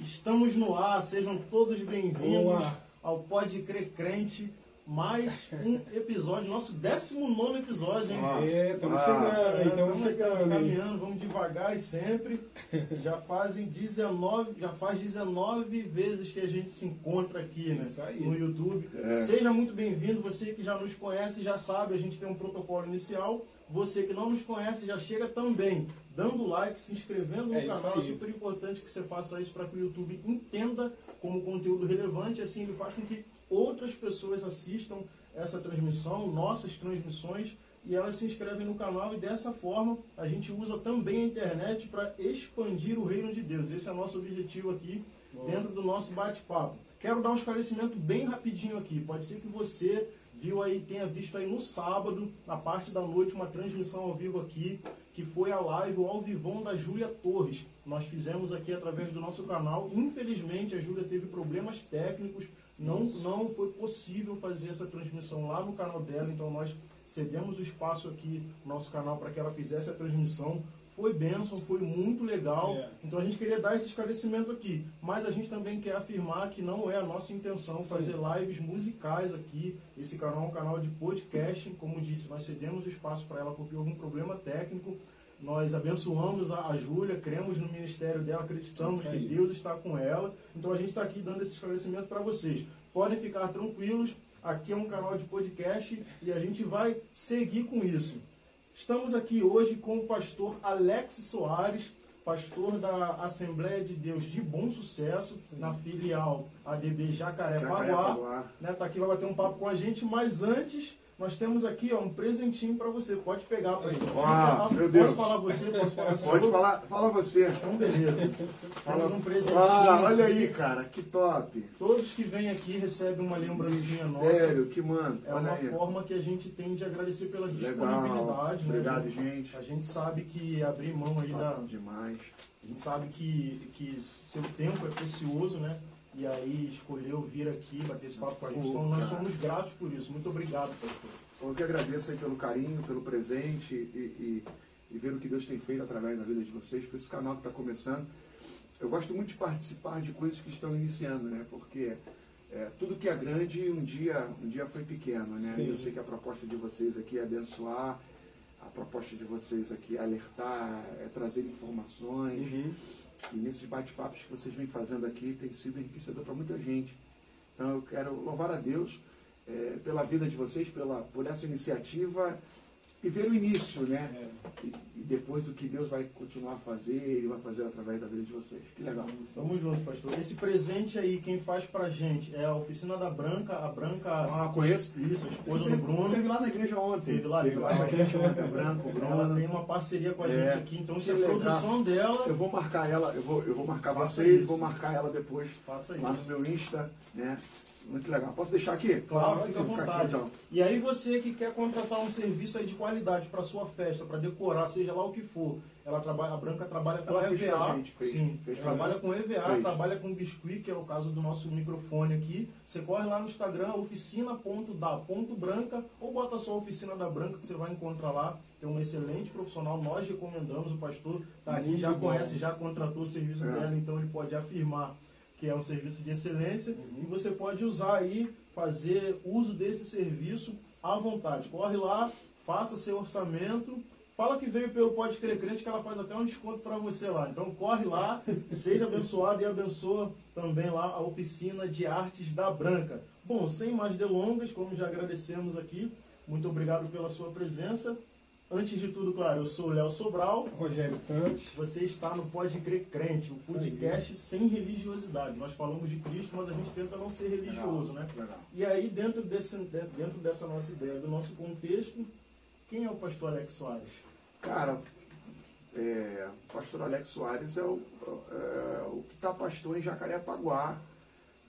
Estamos no ar, sejam todos bem-vindos ao Pode Crer Crente. Mais um episódio, nosso 19 episódio, hein? Ah, é, estamos ah, chegando, estamos chegando. Caminhando, vamos devagar e sempre. Já fazem 19, já faz 19 vezes que a gente se encontra aqui, né? No YouTube. É. Seja muito bem-vindo, você que já nos conhece, já sabe, a gente tem um protocolo inicial. Você que não nos conhece, já chega também dando like, se inscrevendo no é canal. É super importante que você faça isso para que o YouTube entenda como conteúdo relevante. Assim, ele faz com que outras pessoas assistam essa transmissão, nossas transmissões, e elas se inscrevem no canal. E dessa forma, a gente usa também a internet para expandir o reino de Deus. Esse é o nosso objetivo aqui Bom. dentro do nosso bate-papo. Quero dar um esclarecimento bem rapidinho aqui. Pode ser que você viu aí, tenha visto aí no sábado, na parte da noite, uma transmissão ao vivo aqui, que foi a live, o ao vivão da Júlia Torres. Nós fizemos aqui através do nosso canal. Infelizmente, a Júlia teve problemas técnicos, não, não foi possível fazer essa transmissão lá no canal dela, então nós cedemos o espaço aqui no nosso canal para que ela fizesse a transmissão foi bênção, foi muito legal. É. Então a gente queria dar esse esclarecimento aqui. Mas a gente também quer afirmar que não é a nossa intenção Sim. fazer lives musicais aqui. Esse canal é um canal de podcast. Como disse, nós cedemos o espaço para ela porque houve um problema técnico. Nós abençoamos a, a Júlia, cremos no ministério dela, acreditamos que Deus está com ela. Então a gente está aqui dando esse esclarecimento para vocês. Podem ficar tranquilos, aqui é um canal de podcast e a gente vai seguir com isso. Estamos aqui hoje com o pastor Alex Soares, pastor da Assembleia de Deus de Bom Sucesso, Sim. na filial ADB Jacarepaguá. Jacarepaguá. Né, tá aqui, vai bater um papo com a gente, mas antes nós temos aqui ó, um presentinho para você. Pode pegar, pastor. Ah, meu Deus. Posso falar você? Posso falar Pode falar, fala você. Então, beleza. Fala um presentinho. Ah, olha aí, cara, que top. Todos que vêm aqui recebem uma lembrancinha nossa. Sério, que mano. É uma aí. forma que a gente tem de agradecer pela disponibilidade. Né, Obrigado, gente. A gente sabe que abrir mão aí da. demais. A gente sabe que, que seu tempo é precioso, né? E aí escolheu vir aqui bater esse papo com a gente. Então nós somos gratos por isso. Muito obrigado, pastor. Eu que agradeço aí pelo carinho, pelo presente e, e, e ver o que Deus tem feito através da vida de vocês, por esse canal que está começando. Eu gosto muito de participar de coisas que estão iniciando, né? Porque é, tudo que é grande um dia, um dia foi pequeno, né? Sim. Eu sei que a proposta de vocês aqui é abençoar, a proposta de vocês aqui é alertar, é trazer informações. Uhum. E nesses bate-papos que vocês vêm fazendo aqui tem sido enriquecedor para muita gente. Então eu quero louvar a Deus é, pela vida de vocês, pela, por essa iniciativa e ver o início, né? É. E, e, depois do que Deus vai continuar a fazer e vai fazer através da vida de vocês. Que legal. Tamo junto, pastor. Esse presente aí, quem faz pra gente é a oficina da Branca. A Branca. Ah, conheço. Isso, a esposa do Bruno. Teve lá na igreja ontem. Teve lá, teve lá na igreja ontem, a Branca. O Bruno. Ela tem uma parceria com a é. gente aqui, então isso é produção dela. Eu vou marcar ela, eu vou, eu vou marcar Faça vocês, isso. vou marcar ela depois. Faça lá isso. no meu Insta, né? Muito legal. Posso deixar aqui? Claro, fica à vontade. Aqui, então. E aí você que quer contratar um serviço aí de qualidade para sua festa, para decorar, seja lá o que for. Ela trabalha, a Branca trabalha com Ela EVA. Gente, fez, sim, fez trabalha com EVA, fez. trabalha com biscuit, que é o caso do nosso microfone aqui. Você corre lá no Instagram, oficina.da.branca, ou bota só a oficina da Branca que você vai encontrar lá. Tem um excelente profissional, nós recomendamos, o pastor tá aqui, já bom. conhece, já contratou o serviço é. dela, então ele pode afirmar que é um serviço de excelência, uhum. e você pode usar aí, fazer uso desse serviço à vontade. Corre lá, faça seu orçamento, fala que veio pelo Pode Crer Crente, que ela faz até um desconto para você lá. Então corre lá, seja abençoado e abençoa também lá a oficina de artes da Branca. Bom, sem mais delongas, como já agradecemos aqui, muito obrigado pela sua presença. Antes de tudo, claro, eu sou o Léo Sobral. Rogério Santos. Você está no Pode Crer Crente, o um podcast sem religiosidade. Nós falamos de Cristo, mas a gente tenta não ser religioso, né? E aí, dentro, desse, dentro dessa nossa ideia, do nosso contexto, quem é o pastor Alex Soares? Cara, é, o pastor Alex Soares é o, é, o que está pastor em Jacarepaguá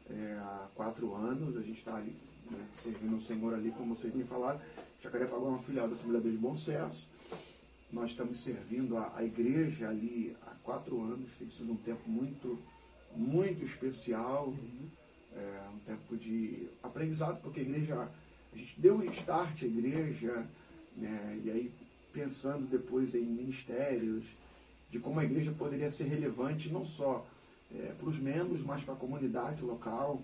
é, há quatro anos. A gente está ali né, servindo o Senhor ali, como vocês me falaram. Jacarepaguá é uma filial da Assembleia de Bom Sucesso. Nós estamos servindo a, a, igreja ali há quatro anos. Tem sido um tempo muito, muito especial. Uhum. É, um tempo de aprendizado, porque a igreja, a gente deu um start à igreja, né, e aí pensando depois em ministérios, de como a igreja poderia ser relevante não só é, para os membros, mas para a comunidade local.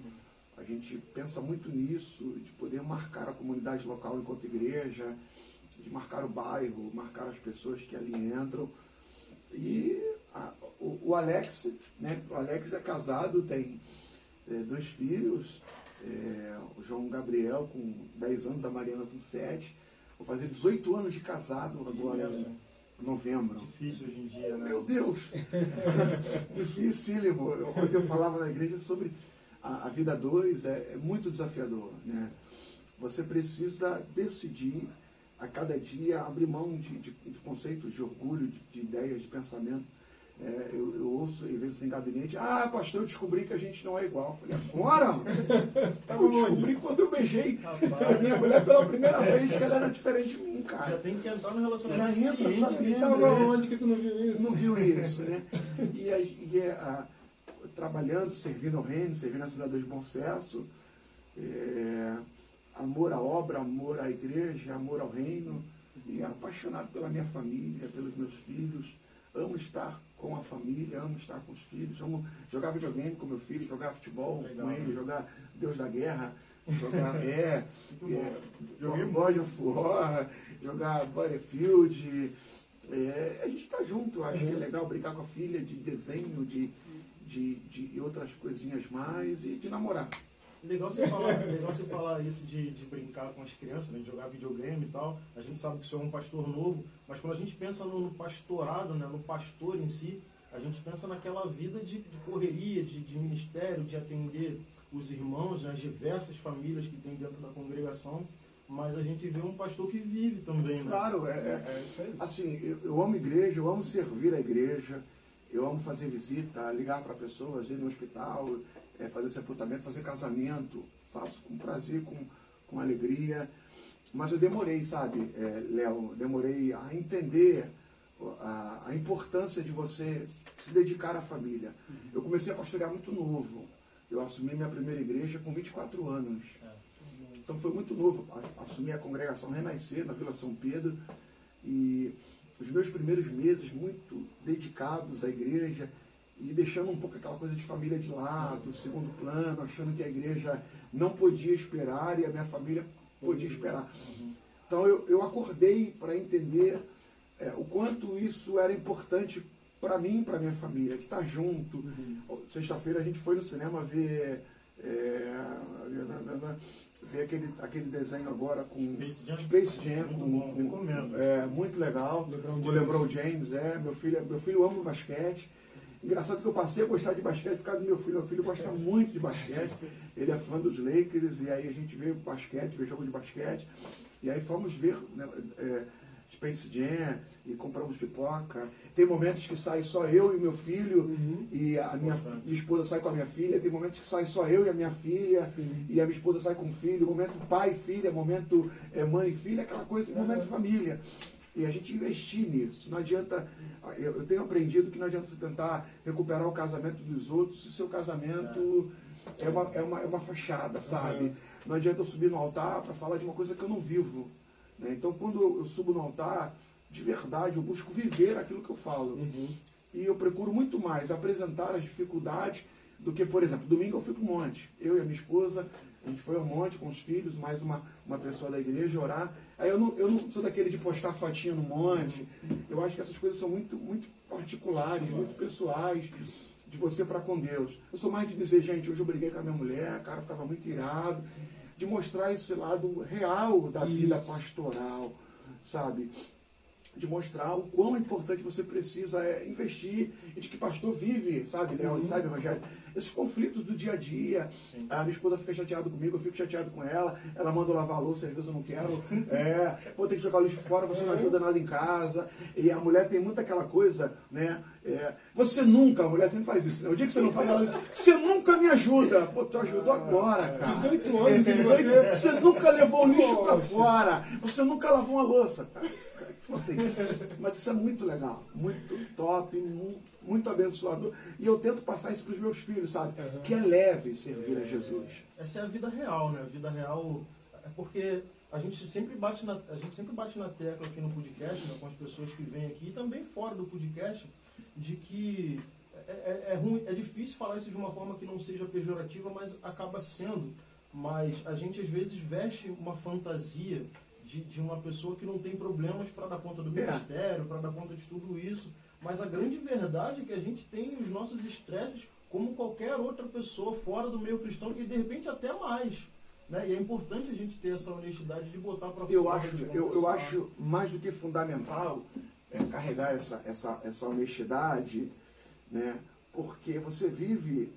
A gente pensa muito nisso, de poder marcar a comunidade local enquanto igreja, de marcar o bairro, marcar as pessoas que ali entram. E a, o, o, Alex, né? O Alex é casado, tem é, dois filhos, é, o João Gabriel com 10 anos, a Mariana com 7. Vou fazer 18 anos de casado agora em novembro. Difícil hoje em dia, né? Meu Deus! Dificílimo. Ontem eu falava na igreja sobre a, a vida dois, é, é muito desafiador, né? Você precisa decidir a cada dia abrir mão de, de, de conceitos, de orgulho, de, de, ideias, de pensamento. É, eu, eu, ouço, às vezes, em gabinete, ah, pastor, eu descobri que a gente não é igual. Eu falei, agora? eu descobri quando eu beijei a minha mulher pela primeira vez que ela era diferente de mim, cara. Já tem que entrar no relacionamento Já entra sabendo. Tava onde que tu não viu isso? Não viu isso, né? E, a, e a, trabalhando, servindo ao reino, servindo a Assembleia de Bom Sucesso, é, amor à obra, amor à igreja, amor ao reino, e apaixonado pela minha família, pelos meus filhos. Amo estar com a família, amo estar com os filhos, amo jogar videogame com meu filho, jogar futebol Legal, com ele, né? jogar Deus da Guerra, jogar é, é jogar of War, jogar Battlefield. É, a gente está junto, acho uhum. que é legal brincar com a filha de desenho, de, de, de outras coisinhas mais e de namorar. Legal você falar, legal você falar isso de, de brincar com as crianças, né, de jogar videogame e tal. A gente sabe que o senhor é um pastor novo, mas quando a gente pensa no, no pastorado, né, no pastor em si, a gente pensa naquela vida de, de correria, de, de, ministério, de atender os irmãos, né, as diversas famílias que tem dentro da congregação. Mas a gente vê um pastor que vive também, né? Claro, é, é, é isso aí. Assim, eu, eu amo igreja, eu amo servir a igreja, eu amo fazer visita, ligar para pessoas, ir no hospital, é, fazer sepultamento, fazer casamento. Faço com prazer, com, com alegria. Mas eu demorei, sabe, é, Léo, demorei a entender a, a, importância de você se dedicar à família. Eu comecei a pastorear muito novo. Eu assumi minha primeira igreja com 24 anos. Então foi muito novo. Assumi a congregação Renascer na Vila São Pedro. E os meus primeiros meses muito dedicados à igreja, e deixando um pouco aquela coisa de família de lado, segundo plano, achando que a igreja não podia esperar e a minha família podia esperar. Então eu, eu acordei para entender é, o quanto isso era importante para mim e para minha família, de estar junto. Uhum. Sexta-feira a gente foi no cinema ver, é, ver aquele, aquele desenho agora com Space Jam, Space Jam com, muito, bom, com, é, muito legal. LeBron o LeBron James, é, meu filho, meu filho ama basquete. Engraçado que eu passei a gostar de basquete por causa do meu filho. Meu filho gosta muito de basquete. Ele é fã dos Lakers. E aí a gente vê basquete, vê jogo de basquete. E aí fomos ver né, é, Space Jam e compramos pipoca. Tem momentos que sai só eu e meu filho uhum. e a minha, minha, esposa sai com a minha filha. Tem momentos que sai só eu e a minha filha Sim. e a minha esposa sai com o filho. Momento pai e filha, momento é, mãe e filha, aquela coisa, momento uhum. família. E a gente investir nisso. Não adianta. Eu tenho aprendido que não adianta você tentar recuperar o casamento dos outros se seu casamento é, é uma, é, uma, é uma fachada, sabe? Uhum. Não adianta eu subir no altar para falar de uma coisa que eu não vivo. Né? Então, quando eu subo no altar, de verdade, eu busco viver aquilo que eu falo. Uhum. E eu procuro muito mais apresentar as dificuldades do que, por exemplo, domingo eu fui para o monte. Eu e a minha esposa, a gente foi ao monte com os filhos, mais uma, uma pessoa da igreja orar. Aí eu não, eu não sou daquele de postar fotinha no monte. Eu acho que essas coisas são muito, muito particulares, muito pessoais de você para com Deus. Eu sou mais de dizer, gente, hoje eu briguei com a minha mulher, cara ficava muito irado. De mostrar esse lado real da vida pastoral, sabe? De mostrar o quão importante você precisa é investir e de que pastor vive, sabe, Léo, uhum. sabe, Rogério? Esses conflitos do dia a dia. Sim. A minha esposa fica chateada comigo, eu fico chateado com ela. Ela manda eu lavar a louça, às vezes eu não quero. É, vou ter que jogar o lixo fora, você não uhum. ajuda nada em casa. E a mulher tem muito aquela coisa, né? É, você nunca, a mulher sempre faz isso. Né? O dia que você não faz, ela diz, você nunca me ajuda. Pô, tu ajudou agora, cara. 18 anos, 18, você nunca levou o lixo para fora. Você nunca lavou uma louça. Assim, mas isso é muito legal, muito top, muito, muito abençoador. E eu tento passar isso para os meus filhos, sabe? Uhum. Que é leve servir a Jesus. Essa é a vida real, né? A vida real é porque a gente sempre bate na, a gente sempre bate na tecla aqui no podcast, né, com as pessoas que vêm aqui e também fora do podcast, de que é, é, ruim, é difícil falar isso de uma forma que não seja pejorativa, mas acaba sendo. Mas a gente às vezes veste uma fantasia de, de uma pessoa que não tem problemas para dar conta do é. ministério, para dar conta de tudo isso. Mas a grande verdade é que a gente tem os nossos estresses como qualquer outra pessoa fora do meio cristão e de repente até mais. Né? E é importante a gente ter essa honestidade de botar para fora. Eu acho, eu, eu acho mais do que fundamental é, carregar essa, essa, essa honestidade, né? porque você vive,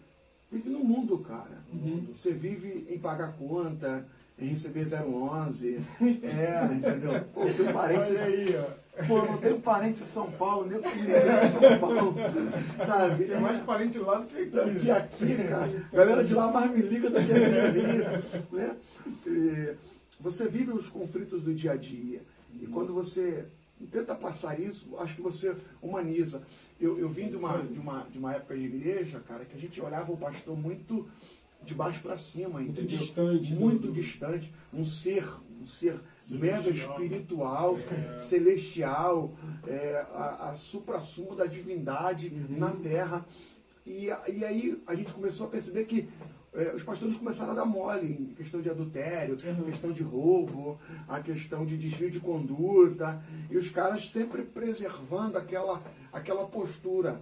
vive no mundo, cara. Uhum. Você vive em pagar conta, receber 011. É, entendeu? Pô, tenho parente. Olha aí, ó. Pô, não tenho parente em São Paulo, nem o de São Paulo. Sabe? Tem mais parente lá do que aqui. Do que aqui, cara. Galera de lá mais me liga do que aqui. Né? E você vive os conflitos do dia a dia. E quando você tenta passar isso, acho que você humaniza. Eu, eu vim de uma, de, uma, de uma época de igreja, cara, que a gente olhava o pastor muito de baixo para cima, muito entendeu? distante, muito do... distante, um ser, um ser mega espiritual, é. celestial, é, a, a supra-sumo da divindade uhum. na Terra. E, e aí a gente começou a perceber que é, os pastores começaram a dar mole em questão de adultério, uhum. questão de roubo, a questão de desvio de conduta, e os caras sempre preservando aquela, aquela postura.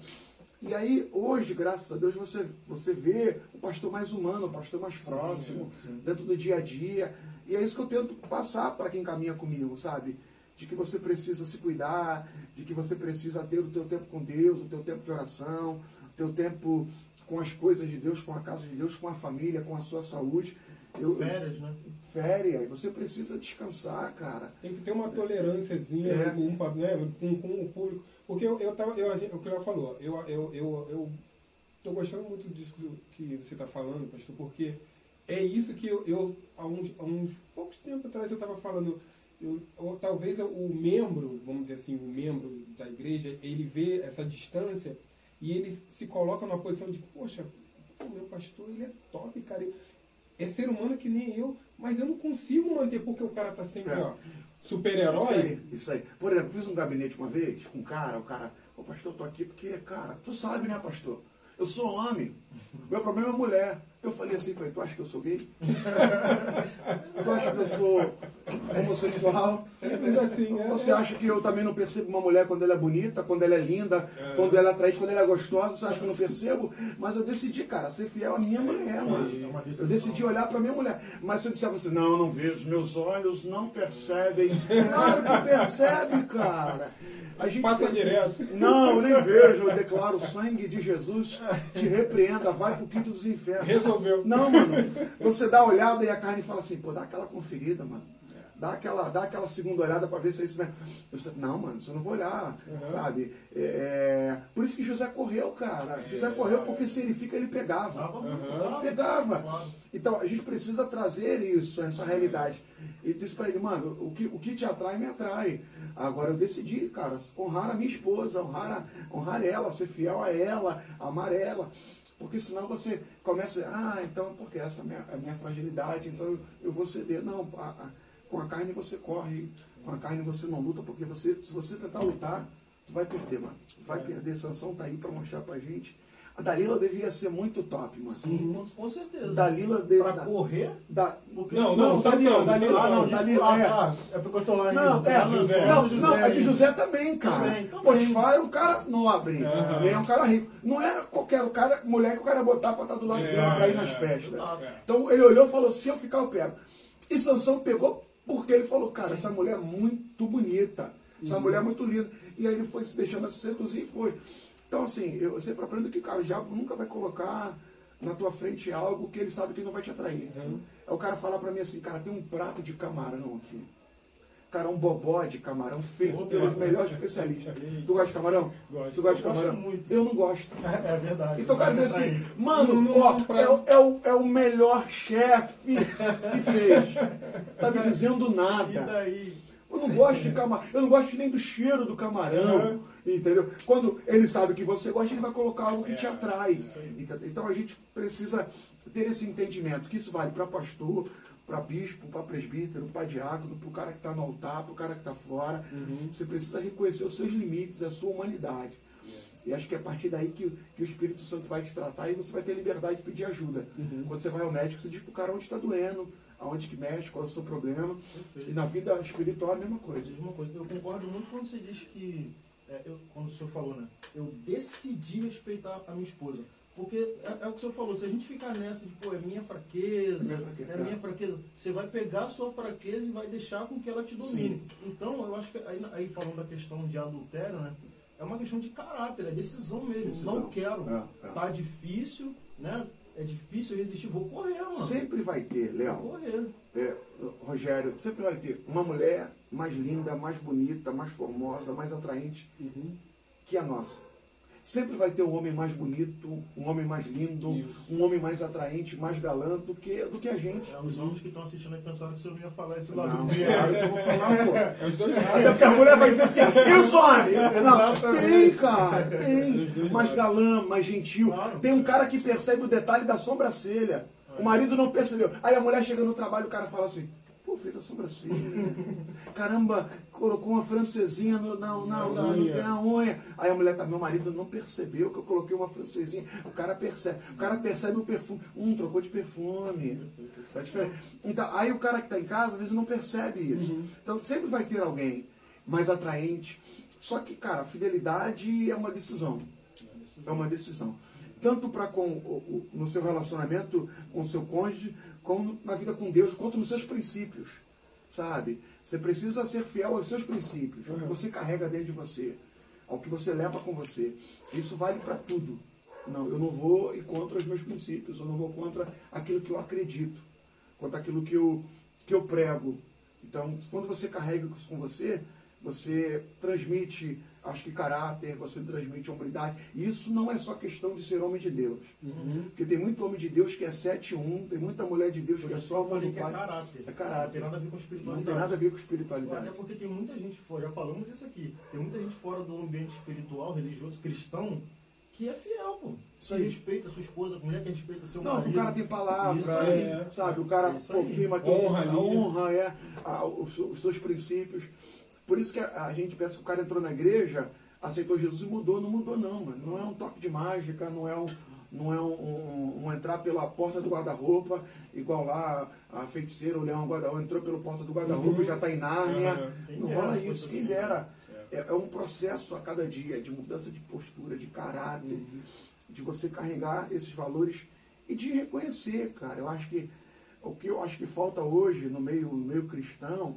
E aí, hoje, graças a Deus, você, você vê o pastor mais humano, o pastor mais próximo, sim, sim. dentro do dia a dia. E é isso que eu tento passar para quem caminha comigo, sabe? De que você precisa se cuidar, de que você precisa ter o teu tempo com Deus, o teu tempo de oração, o teu tempo com as coisas de Deus, com a casa de Deus, com a família, com a sua saúde. Eu, férias, né? Férias, e você precisa descansar, cara. Tem que ter uma tolerânciazinha é. com, né, com, com, o público. Porque eu, eu tava, eu, o que ela falou, eu, eu, eu, eu tô gostando muito disso que você está falando, pastor, porque é isso que eu, eu há, uns, há uns poucos tempos atrás eu estava falando. Eu, ou, talvez o membro, vamos dizer assim, o membro da igreja, ele vê essa distância e ele se coloca numa posição de, poxa, o meu pastor, ele é top, cara. É ser humano que nem eu, mas eu não consigo manter porque o cara tá sempre, é. ó, super-herói. Isso aí, isso aí. Por exemplo, fiz um gabinete uma vez com um cara, o cara, ô pastor, eu tô aqui porque, cara, tu sabe, né, pastor? Eu sou homem. Meu problema é mulher. Eu falei assim para ele, tu acha que eu sou gay? tu acha que eu sou homossexual? Simples assim, né? Você acha que eu também não percebo uma mulher quando ela é bonita, quando ela é linda, é. quando ela é atraente, quando ela é gostosa? Você acha que eu não percebo? Mas eu decidi, cara, ser fiel à minha mulher, mano. É eu decidi olhar para minha mulher. Mas se eu disser você, não, eu não vejo, meus olhos não percebem. Claro que percebe, cara. A gente Passa pensa, direto. Não, eu nem vejo, eu declaro o sangue de Jesus te repreenda, vai pro quinto dos infernos. Resolveu. Não, mano. Você dá uma olhada e a carne fala assim, pô, dá aquela conferida, mano. Dá aquela, dá aquela segunda olhada para ver se é isso mesmo. Eu disse, não, mano, isso eu não vou olhar, uhum. sabe? É, é, por isso que José correu, cara. É, José correu porque se ele fica, ele pegava. Uhum. Pegava. Então, a gente precisa trazer isso, essa realidade. E disse para ele, mano, o que, o que te atrai, me atrai. Agora eu decidi, cara, honrar a minha esposa, honrar, a, honrar ela, ser fiel a ela, amar ela. Porque senão você começa, ah, então, porque essa é a minha, a minha fragilidade, então eu, eu vou ceder. Não, a, a, com a carne você corre, com a carne você não luta, porque você, se você tentar lutar, vai perder, mano. Vai perder. Sansão tá aí para mostrar pra gente. A Dalila devia ser muito top, mano. Sim, com certeza. Dalila de, Pra da, correr? Da, não, não, não, Dalila, Dalila, ah, não, Dalila, é. Ah, é porque eu tô lá Não, é, é, José. Não, não, a de José também, cara. Também, também. Potifar era um cara nobre, uhum. é um cara rico. Não era qualquer cara, mulher que o cara botar pra estar do lado é, dele pra ir nas festas. Então ele olhou e falou, se eu ficar, eu pego. E Sansão pegou porque ele falou, cara, essa mulher é muito bonita, essa uhum. mulher é muito linda. E aí ele foi se deixando se seduzir e foi. Então, assim, eu sempre aprendo que cara, o diabo nunca vai colocar na tua frente algo que ele sabe que não vai te atrair. Uhum. É o cara falar para mim assim, cara, tem um prato de camarão aqui. Cara, um bobó de camarão feito oh, pelos melhores especialistas. Tu gosta de camarão? Gosto. Tu gosta de camarão? Eu muito. Eu não gosto. É, é verdade. Então o cara diz assim, mano, ó, é, é, o, é o melhor chefe que fez. Tá me dizendo nada. E daí? Eu não gosto de camarão. Eu não gosto nem do cheiro do camarão. Entendeu? Quando ele sabe que você gosta, ele vai colocar algo que te atrai. Então a gente precisa ter esse entendimento, que isso vale para pastor, para bispo, para presbítero, para diácono, para o cara que está no altar, para o cara que está fora. Uhum. Você precisa reconhecer os seus limites, a sua humanidade. E acho que é a partir daí que, que o Espírito Santo vai te tratar e você vai ter liberdade de pedir ajuda. Uhum. Quando você vai ao médico, você diz pro cara onde está doendo, aonde que mexe, qual é o seu problema. Perfeito. E na vida espiritual é a mesma coisa. É a mesma coisa. Eu concordo muito quando você diz que, é, eu, quando o senhor falou, né? Eu decidi respeitar a minha esposa. Porque é, é, o que o senhor falou, se a gente ficar nessa de, pô, é minha fraqueza, minha fraqueza é minha fraqueza, você vai pegar a sua fraqueza e vai deixar com que ela te domine. Sim. Então, eu acho que, aí, aí, falando da questão de adultério, né? É uma questão de caráter, é decisão mesmo. Decisão. Não quero. É, é. Tá difícil, né? É difícil resistir, vou correr, mano. Sempre vai ter, Léo. Vou correr. É, Rogério, sempre vai ter uma mulher mais linda, mais bonita, mais formosa, mais atraente uhum. que a nossa. Sempre vai ter um homem mais bonito, um homem mais lindo, Isso. um homem mais atraente, mais galã do que, do que a gente. É, os homens que estão assistindo aí pensaram que você não ia falar esse lado. Não, claro que eu vou falar, pô. É os dois Até porque a mulher vai dizer assim, e os homens? Não, tem, cara, tem. Mais galã, mais gentil. Claro. Tem um cara que percebe o detalhe da sobrancelha. O marido não percebeu. Aí a mulher chega no trabalho, o cara fala assim, Pô, fez a sobrancelha. Caramba, colocou uma francesinha no, na, na, na, na, unha. Aí a mulher tá, meu marido não percebeu que eu coloquei uma francesinha. O cara percebe. O cara percebe o perfume. Um trocou de perfume. Tá diferente. Então, aí o cara que está em casa, às vezes não percebe isso. Uhum. Então sempre vai ter alguém mais atraente. Só que, cara, a fidelidade é uma decisão. É uma decisão. Tanto para com no seu relacionamento com o seu cônjuge, como na vida com Deus, quanto nos seus princípios, sabe? Você precisa ser fiel aos seus princípios, ao que você carrega dentro de você, ao que você leva com você. Isso vale para tudo. Não, eu não vou ir contra os meus princípios, eu não vou contra aquilo que eu acredito, contra aquilo que eu, que eu prego. Então, quando você carrega isso com você, você transmite acho que caráter, você transmite hombridade. Isso não é só questão de ser homem de Deus. Uhum. Porque tem muito homem de Deus que é 7-1, tem muita mulher de Deus que é só falei que é caráter. É caráter. Não tem nada a ver com espiritualidade. Não tem nada a ver com espiritualidade. Até porque tem muita gente fora, já falamos isso aqui, tem muita gente fora do ambiente espiritual, religioso, cristão, que é fiel, pô. Que Sim. respeita a sua esposa, a mulher que respeita seu não, marido. Não, o cara tem palavra, é, sabe? O cara confirma que honra, honra é a, os, os seus princípios. Por isso que a, a, gente pensa que o cara entrou na igreja, aceitou Jesus e mudou. Não mudou, não, mano. Não é um toque de mágica, não é um, não é um, um, um entrar pela porta do guarda-roupa, igual lá a feiticeira, o leão guarda entrou pela porta do guarda-roupa e uhum. já está em Nárnia. Uhum. Não rola isso, quem dera. É. é, é, um processo a cada dia de mudança de postura, de caráter, uhum. de você carregar esses valores e de reconhecer, cara. Eu acho que o que eu acho que falta hoje no meio, no meio cristão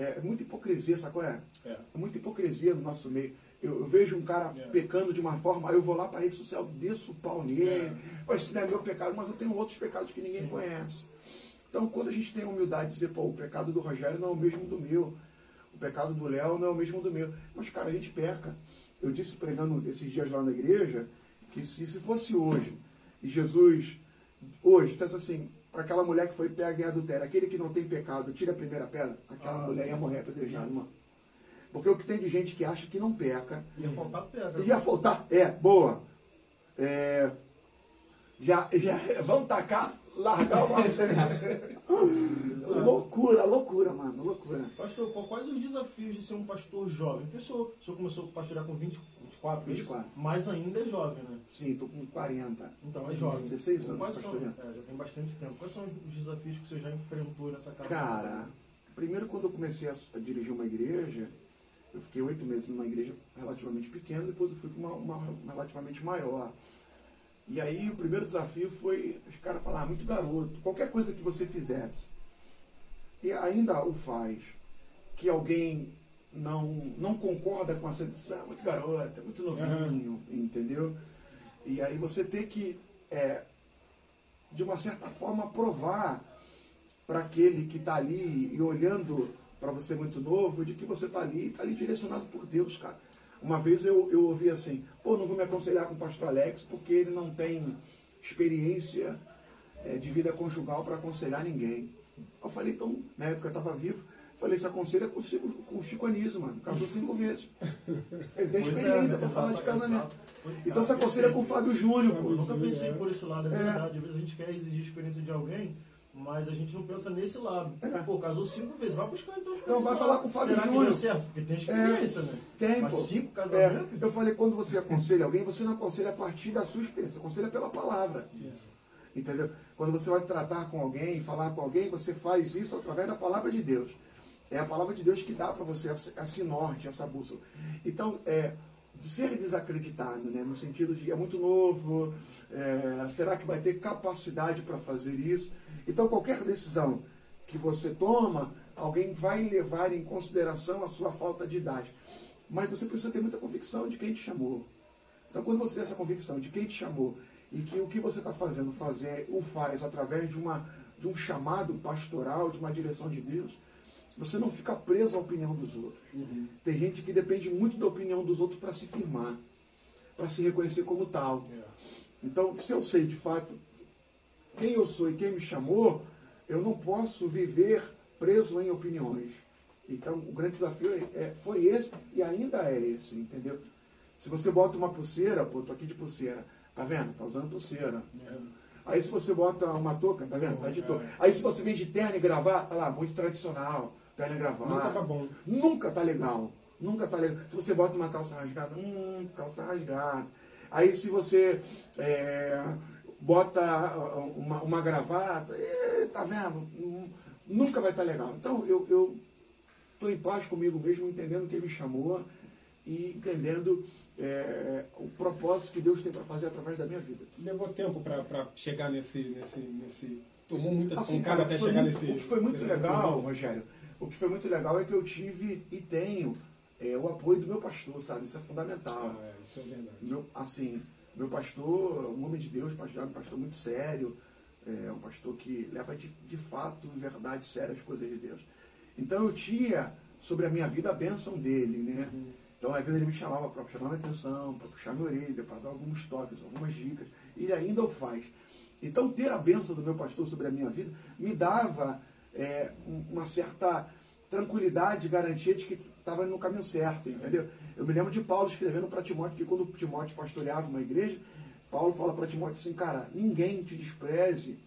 é, é muita hipocrisia, sabe qual é? é? É muita hipocrisia no nosso meio. Eu, eu vejo um cara é. pecando de uma forma, aí eu vou lá para a rede social, desço o pau nele, é. esse não é meu pecado, mas eu tenho outros pecados que ninguém Sim. conhece. Então, quando a gente tem a humildade de dizer, pô, o pecado do Rogério não é o mesmo do meu, o pecado do Léo não é o mesmo do meu. Mas, cara, a gente peca. Eu disse pregando esses dias lá na igreja que se, se fosse hoje, e Jesus, hoje, dissesse assim, para aquela mulher que foi pega em adultério, aquele que não tem pecado, tira a primeira pedra, aquela ah, mulher ia morrer apedrejada, mano. Porque o que tem de gente que acha que não peca. Ia faltar pedra. Ia faltar, é, boa. É, já, já vamos tacar, largar o loucura, loucura, mano, loucura. Pastor, quais os desafios de ser um pastor jovem? Porque o senhor, o senhor começou a pastorear com 20, 24, 24. mas ainda é jovem, né? Sim, estou com 40. Então é jovem. 16 anos quais são, é, já tem bastante tempo. Quais são os desafios que você já enfrentou nessa carreira? Cara, primeiro quando eu comecei a, a dirigir uma igreja, eu fiquei oito meses numa igreja relativamente pequena, depois eu fui para uma, uma, relativamente maior. E aí o primeiro desafio foi os caras falar, ah, muito garoto, qualquer coisa que você fizesse, e ainda o faz, que alguém não, não concorda com essa decisão, é muito garoto, é muito novinho, uhum. entendeu? E aí você tem que, é, de uma certa forma, provar para aquele que está ali e olhando para você muito novo, de que você está ali, está ali direcionado por Deus, cara. Uma vez eu, eu ouvi assim, pô, não vou me aconselhar com o pastor Alex porque ele não tem experiência é, de vida conjugal para aconselhar ninguém. Eu falei, então, na época eu estava vivo, falei, se aconselha com, com o Chico Anísio, mano. Casou cinco vezes. Ele tem é, experiência é, para falar de casamento. Então se aconselha com o Fábio Júnior, pô. Eu nunca pensei por esse lado, é, é verdade. Às vezes a gente quer exigir experiência de alguém Mas a gente não pensa nesse lado. É. Pô, casou cinco vezes, vai buscar então os Então vai falar com o Fábio Será Júnior. que deu certo? Porque tem experiência, é. né? Tem, Mas pô. cinco casamentos? É. Eu falei, quando você aconselha alguém, você não aconselha a partir da sua experiência, aconselha pela palavra. Isso. Entendeu? Quando você vai tratar com alguém, falar com alguém, você faz isso através da palavra de Deus. É a palavra de Deus que dá para você esse norte, essa bússola. Então, é, ser desacreditado, né? no sentido de é muito novo, é, será que vai ter capacidade para fazer isso? Então, qualquer decisão que você toma, alguém vai levar em consideração a sua falta de idade. Mas você precisa ter muita convicção de quem te chamou. Então, quando você tem essa convicção de quem te chamou e que o que você está fazendo fazer o faz através de, uma, de um chamado pastoral, de uma direção de Deus, você não fica preso à opinião dos outros. Uhum. Tem gente que depende muito da opinião dos outros para se firmar, para se reconhecer como tal. Yeah. Então, se eu sei de fato quem eu sou e quem me chamou, eu não posso viver preso em opiniões. Então, o grande desafio é, é, foi esse e ainda é esse, entendeu? Se você bota uma pulseira, pô, tô aqui de pulseira, tá vendo? Tá usando pulseira. É. Aí se você bota uma touca, tá vendo? Tá de touca. É. Aí se você vem de terno e gravata, tá lá, muito tradicional, terno gravata. Nunca tá bom. Nunca tá legal. Nunca tá legal. Se você bota uma calça rasgada, hum, calça rasgada. Aí se você é, bota uma, uma gravata, e, tá vendo? Nunca vai estar tá legal. Então eu estou em paz comigo mesmo, entendendo que ele me chamou e entendendo é, o propósito que Deus tem para fazer através da minha vida. Levou tempo para chegar nesse, nesse, nesse. Tomou muita assim, cara, até chegar muito, nesse. Foi muito legal, Rogério, o que foi muito legal é que eu tive e tenho é, o apoio do meu pastor, sabe? Isso é fundamental. Ah, é, isso é verdade. Meu, assim, meu pastor, um homem de Deus, pastor, um pastor muito sério, é um pastor que leva de, de fato, em verdade, sério as coisas de Deus. Então eu tinha sobre a minha vida a bênção dele, né? Uhum. Então, às vezes ele me chamava para chamar minha atenção, para puxar minha orelha, para dar alguns toques, algumas dicas. E ele ainda o faz. Então, ter a bênção do meu pastor sobre a minha vida me dava é, uma certa tranquilidade, garantia de que estava no caminho certo, entendeu? Eu me lembro de Paulo escrevendo para Timóteo que quando Timóteo pastoreava uma igreja, Paulo fala para Timóteo assim, cara, ninguém te despreze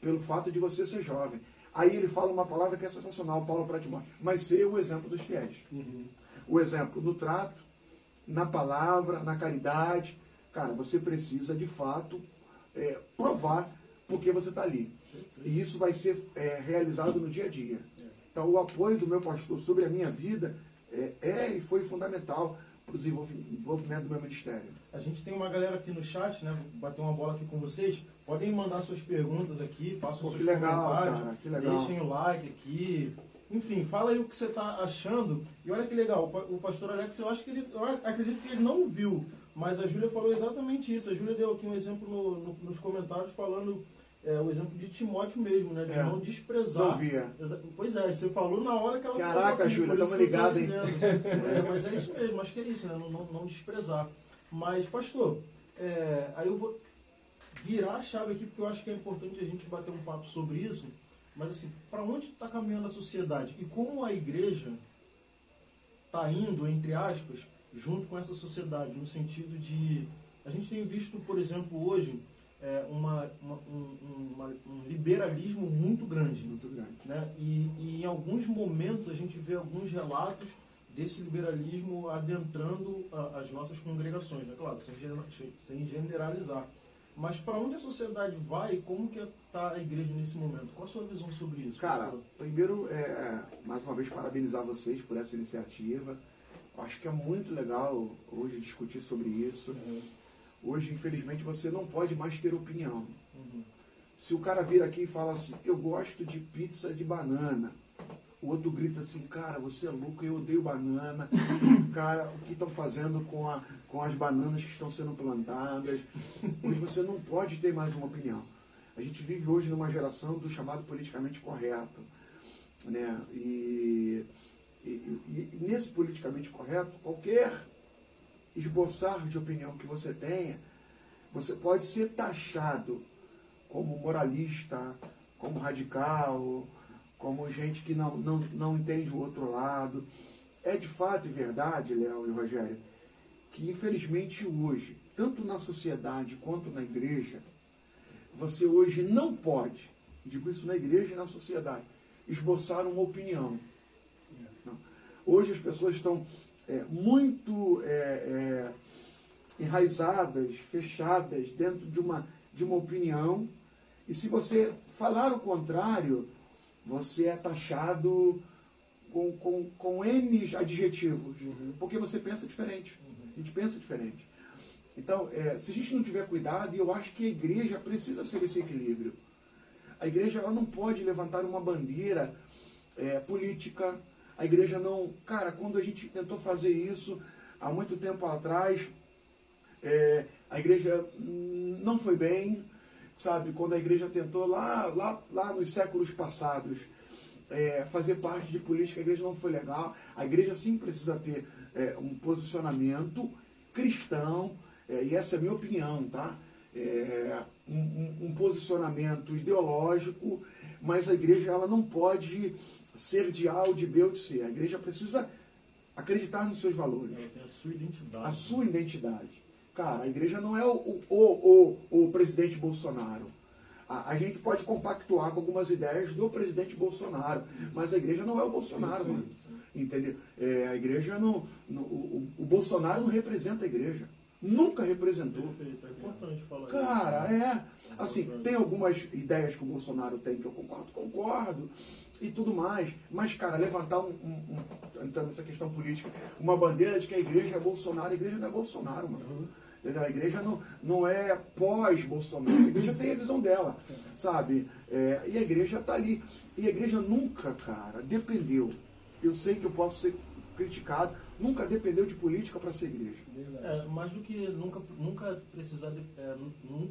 pelo fato de você ser jovem. Aí ele fala uma palavra que é sensacional, Paulo para Timóteo, mas ser o exemplo dos fiéis. Uhum. O exemplo no trato, na palavra, na caridade. Cara, você precisa de fato é, provar porque você está ali. E isso vai ser é, realizado no dia a dia. Então, o apoio do meu pastor sobre a minha vida é, é e foi fundamental para o desenvolvimento do meu ministério. A gente tem uma galera aqui no chat, né? Bater uma bola aqui com vocês. Podem mandar suas perguntas aqui, façam Pô, seus que legal, comentários. Cara, que legal. Deixem o like aqui. Enfim, fala aí o que você está achando. E olha que legal, o pastor Alex, eu acho que ele, eu acredito que ele não viu, mas a Júlia falou exatamente isso. A Júlia deu aqui um exemplo no, no, nos comentários falando é, o exemplo de Timóteo mesmo, né? De é. não desprezar. Não via. Pois é, você falou na hora que ela Caraca, Júlia, estamos ligados, hein? É, mas é isso mesmo, acho que é isso, né? Não, não, não desprezar. Mas, pastor, é, aí eu vou virar a chave aqui, porque eu acho que é importante a gente bater um papo sobre isso. Mas, assim, para onde está caminhando a sociedade? E como a igreja está indo, entre aspas, junto com essa sociedade, no sentido de. A gente tem visto, por exemplo, hoje é, uma, uma, um, uma, um, liberalismo muito grande. Muito grande. Né? E, e, em alguns momentos a gente vê alguns relatos desse liberalismo adentrando a, as nossas congregações, né? claro, sem, sem generalizar. Mas para onde a sociedade vai? Como que está a igreja nesse momento? Qual a sua visão sobre isso? Cara, primeiro, é, mais uma vez, parabenizar vocês por essa iniciativa. Acho que é muito legal hoje discutir sobre isso. Uhum. Hoje, infelizmente, você não pode mais ter opinião. Uhum. Se o cara vir aqui e fala assim, eu gosto de pizza de banana, o outro grita assim, cara, você é louco, eu odeio banana. cara, o que estão fazendo com, a, com as bananas que estão sendo plantadas? Hoje você não pode ter mais uma opinião. A gente vive hoje numa geração do chamado politicamente correto. Né? E, e, e, e nesse politicamente correto, qualquer esboçar de opinião que você tenha, você pode ser taxado como moralista, como radical, como gente que não, não, não entende o outro lado. É de fato e verdade, Léo e Rogério, que infelizmente hoje, tanto na sociedade quanto na igreja, você hoje não pode, digo isso na igreja e na sociedade, esboçar uma opinião. Hoje as pessoas estão é, muito é, é, enraizadas, fechadas dentro de uma, de uma opinião, e se você falar o contrário, você é taxado com, com, com N adjetivos, uhum. porque você pensa diferente. Uhum. A gente pensa diferente. Então, é, se a gente não tiver cuidado, e eu acho que a igreja precisa ser esse equilíbrio. A igreja ela não pode levantar uma bandeira é, política. A igreja não. Cara, quando a gente tentou fazer isso há muito tempo atrás, é, a igreja não foi bem, sabe? Quando a igreja tentou lá, lá, lá nos séculos passados é, fazer parte de política, a igreja não foi legal. A igreja sim precisa ter é, um posicionamento cristão, é, e essa é a minha opinião, tá? É, um, um, um, posicionamento ideológico, mas a igreja ela não pode ser de A ou de B ou de C. A igreja precisa acreditar nos seus valores. Ela tem a sua identidade. A sua identidade. Cara, a igreja não é o, o, o, o presidente Bolsonaro. A, a, gente pode compactuar com algumas ideias do presidente Bolsonaro, mas a igreja não é o Bolsonaro, mano. Entendeu? É, a igreja não. não o, o, Bolsonaro não representa a igreja. Nunca representou. Perfeito, é importante falar Cara, isso. Né? é. Assim, tem algumas ideias que o Bolsonaro tem que eu concordo, concordo e tudo mais. Mas, cara, levantar um, um, um entrando nessa questão política, uma bandeira de que a igreja é Bolsonaro, a igreja não é Bolsonaro, mano. Uhum. A igreja não, não é pós-Bolsonaro, a igreja tem a visão dela, sabe? É, e a igreja está ali. E a igreja nunca, cara, dependeu. Eu sei que eu posso ser criticado, nunca dependeu de política para ser igreja. É, mais do que nunca, nunca precisar, de, é,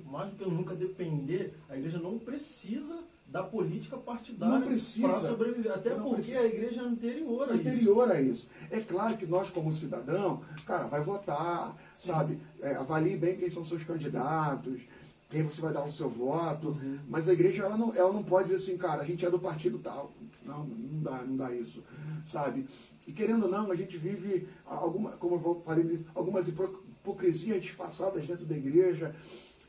mais do que nunca depender, a igreja não precisa da política partidária para sobreviver. Até não porque precisa. a igreja é anterior a anterior isso. a isso. É claro que nós, como cidadão, cara, vai votar, Sim. sabe? É, avalie bem quem são seus candidatos, quem você vai dar o seu voto. Uhum. Mas a igreja, ela não, ela não pode dizer assim, cara, a gente é do partido tal. Não, não dá, não dá isso, sabe? E querendo ou não, a gente vive, alguma, como eu falei, algumas hipocrisias disfarçadas dentro da igreja.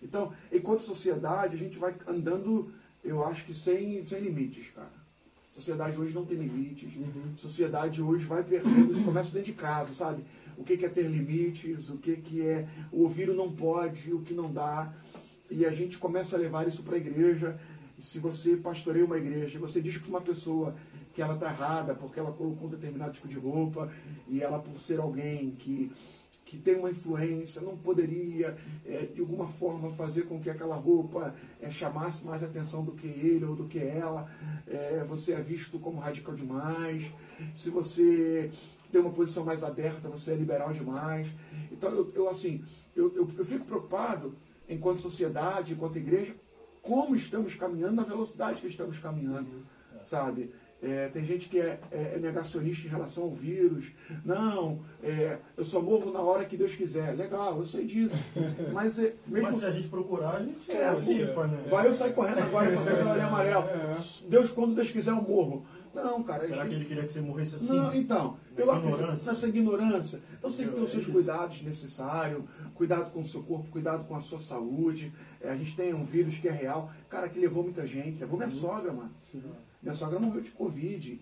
Então, enquanto sociedade, a gente vai andando eu acho que sem, sem limites, cara. Sociedade hoje não tem limites. Uhum. Sociedade hoje vai perdendo, isso começa dentro de casa, sabe? O que, é ter limites, o que, que é ouvir o não pode, o que não dá. E a gente começa a levar isso para a igreja. E se você pastoreia uma igreja, você diz para uma pessoa que ela está errada porque ela colocou um determinado tipo de roupa e ela, por ser alguém que que tem uma influência, não poderia é, de alguma forma fazer com que aquela roupa é, chamasse mais atenção do que ele ou do que ela. É, você é visto como radical demais. Se você tem uma posição mais aberta, você é liberal demais. Então, eu, eu assim, eu, eu, eu fico preocupado, enquanto sociedade, enquanto igreja, como estamos caminhando, na velocidade que estamos caminhando, sabe? É, tem gente que é, é, é, negacionista em relação ao vírus. Não, é, eu só morro na hora que Deus quiser. Legal, eu sei disso. Mas, é, mesmo Mas se a gente procurar, a gente é assim. Né? Vai eu sair correndo agora e pela linha amarela. Deus, quando Deus quiser, eu morro. Não, cara. Será gente... que ele queria que você morresse assim? Não, então. eu ignorância. nessa ignorância. Então você tem que ter os seus cuidados necessários, cuidado com o seu corpo, cuidado com a sua saúde. A gente tem um vírus que é real, cara, que levou muita gente. Levou minha sogra, mano. Sim. Minha sogra morreu de Covid.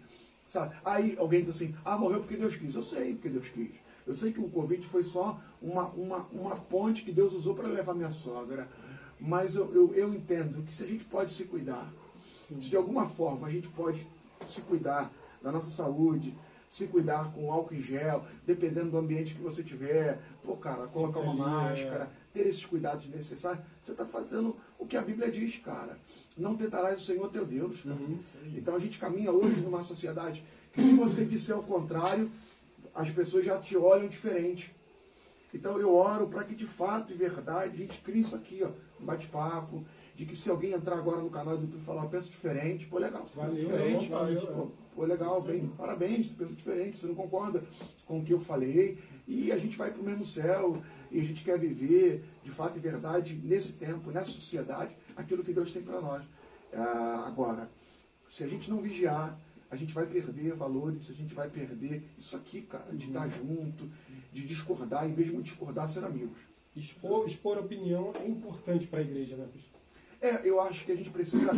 Sabe? Aí alguém diz assim, ah, morreu porque Deus quis. Eu sei porque Deus quis. Eu sei que o Covid foi só uma, uma, uma ponte que Deus usou para levar minha sogra. Mas eu, eu, eu, entendo que se a gente pode se cuidar, Sim. se de alguma forma a gente pode se cuidar da nossa saúde, se cuidar com álcool em gel, dependendo do ambiente que você tiver, pô, cara, Sim, colocar uma máscara, ter esses cuidados necessários, você está fazendo o que a Bíblia diz, cara não tentarás o Senhor teu Deus. Uhum, então a gente caminha hoje numa sociedade que se você disser o contrário, as pessoas já te olham diferente. Então eu oro para que de fato e verdade a gente crie isso aqui, ó, um bate-papo, de que se alguém entrar agora no canal do YouTube e falar, pensa diferente, pô, legal, você pensa diferente, valeu, pô, pô, legal, bem, parabéns, você pensa diferente, você não concorda com o que eu falei, e a gente vai para o mesmo céu, e a gente quer viver de fato e verdade nesse tempo, nessa sociedade, aquilo que Deus tem para nós. Ah, agora, se a gente não vigiar, a gente vai perder valores, a gente vai perder isso aqui, cara, de estar junto, de discordar, e mesmo discordar, ser amigos. Expor, expor opinião é importante para a igreja, né, É, eu acho que a gente precisa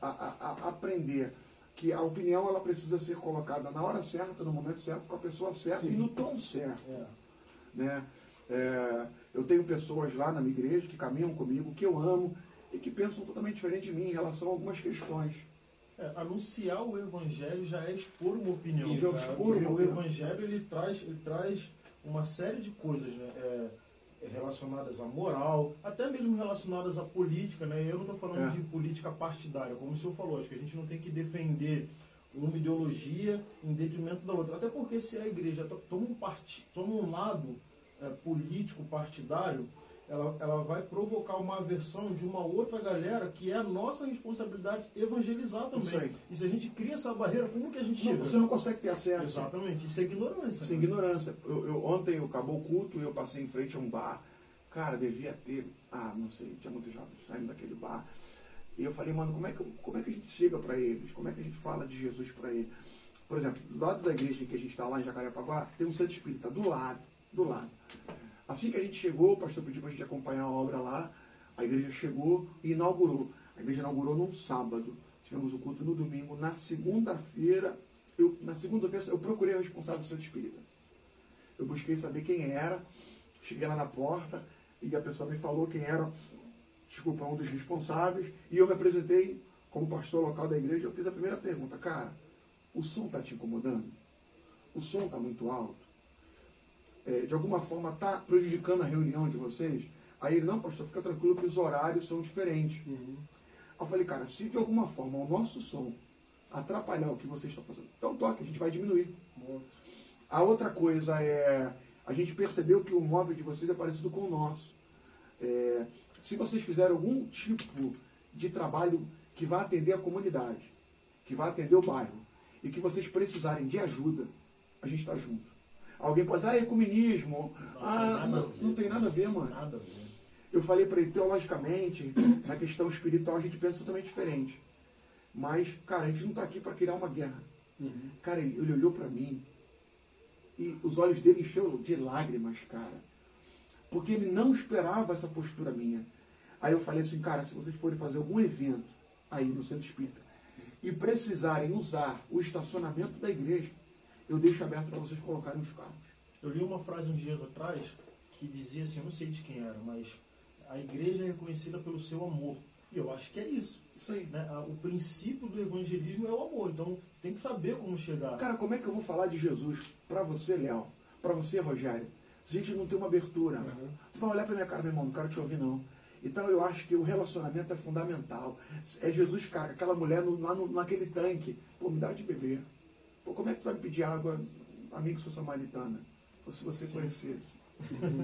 a, a, a aprender que a opinião ela precisa ser colocada na hora certa, no momento certo, com a pessoa certa Sim. e no tom certo. É. Né? É, eu tenho pessoas lá na minha igreja que caminham comigo, que eu amo e que pensam totalmente diferente de mim em relação a algumas questões. É, anunciar o evangelho já é expor uma opinião. Exato. Expor uma o evangelho ele traz, ele traz uma série de coisas né? É, é relacionadas à moral, até mesmo relacionadas à política. Né? Eu não estou falando é. de política partidária, como o senhor falou, acho que a gente não tem que defender uma ideologia em detrimento da outra. Até porque se a igreja toma um, part... toma um lado é, político partidário, ela, ela vai provocar uma aversão de uma outra galera que é a nossa responsabilidade evangelizar também. E se a gente cria essa barreira, como que a gente não, chega? Você não consegue ter acesso. Exatamente. Isso é ignorância. Isso é ignorância. Eu, eu, ontem eu acabou o culto e eu passei em frente a um bar. Cara, devia ter, ah, não sei, tinha muitos jovens saindo daquele bar. E eu falei, mano, como é que, como é que a gente chega para eles? Como é que a gente fala de Jesus para eles? Por exemplo, do lado da igreja que a gente está lá em Jacarepaguá, tem um centro espírita do lado, do lado. Assim que a gente chegou, o pastor pediu para a gente acompanhar a obra lá, a igreja chegou e inaugurou. A igreja inaugurou num sábado. Tivemos o culto no domingo. Na segunda-feira, na segunda terça, eu procurei o responsável do Santo Espírita. Eu busquei saber quem era, cheguei lá na porta e a pessoa me falou quem era, desculpa, um dos responsáveis, e eu me apresentei como pastor local da igreja. Eu fiz a primeira pergunta, cara, o som está te incomodando? O som está muito alto? É, de alguma forma está prejudicando a reunião de vocês? Aí ele, não, pastor, fica tranquilo que os horários são diferentes. Uhum. Eu falei, cara, se de alguma forma o nosso som atrapalhar o que vocês estão fazendo, então toque, a gente vai diminuir. A outra coisa é, a gente percebeu que o móvel de vocês é parecido com o nosso. É, se vocês fizerem algum tipo de trabalho que vá atender a comunidade, que vá atender o bairro, e que vocês precisarem de ajuda, a gente está junto. Alguém pode dizer, ah, ecumenismo. Não, ah, não, ver, não tem nada a ver, mano. Nada a ver. Eu falei para ele, teologicamente, na questão espiritual, a gente pensa totalmente diferente. Mas, cara, a gente não está aqui para criar uma guerra. Uhum. Cara, ele, ele olhou para mim e os olhos dele encheu de lágrimas, cara. Porque ele não esperava essa postura minha. Aí eu falei assim, cara, se vocês forem fazer algum evento aí no centro espírita e precisarem usar o estacionamento da igreja, eu deixo aberto para vocês colocarem os carros. Eu li uma frase uns dias atrás que dizia assim, eu não sei de quem era, mas a igreja é reconhecida pelo seu amor. E eu acho que é isso. Isso aí. Né? O princípio do evangelismo é o amor. Então tem que saber como chegar. Cara, como é que eu vou falar de Jesus para você, Léo? Para você, Rogério? Se a gente não tem uma abertura. Uhum. Tu vai olhar para minha cara, meu irmão, não quero te ouvir, não. Então eu acho que o relacionamento é fundamental. É Jesus, cara, aquela mulher no, lá no, naquele tanque. Pô, me dá de beber. Pô, como é que tu vai pedir água, amigo sou samaritana? Ou se você Sim. conhecesse.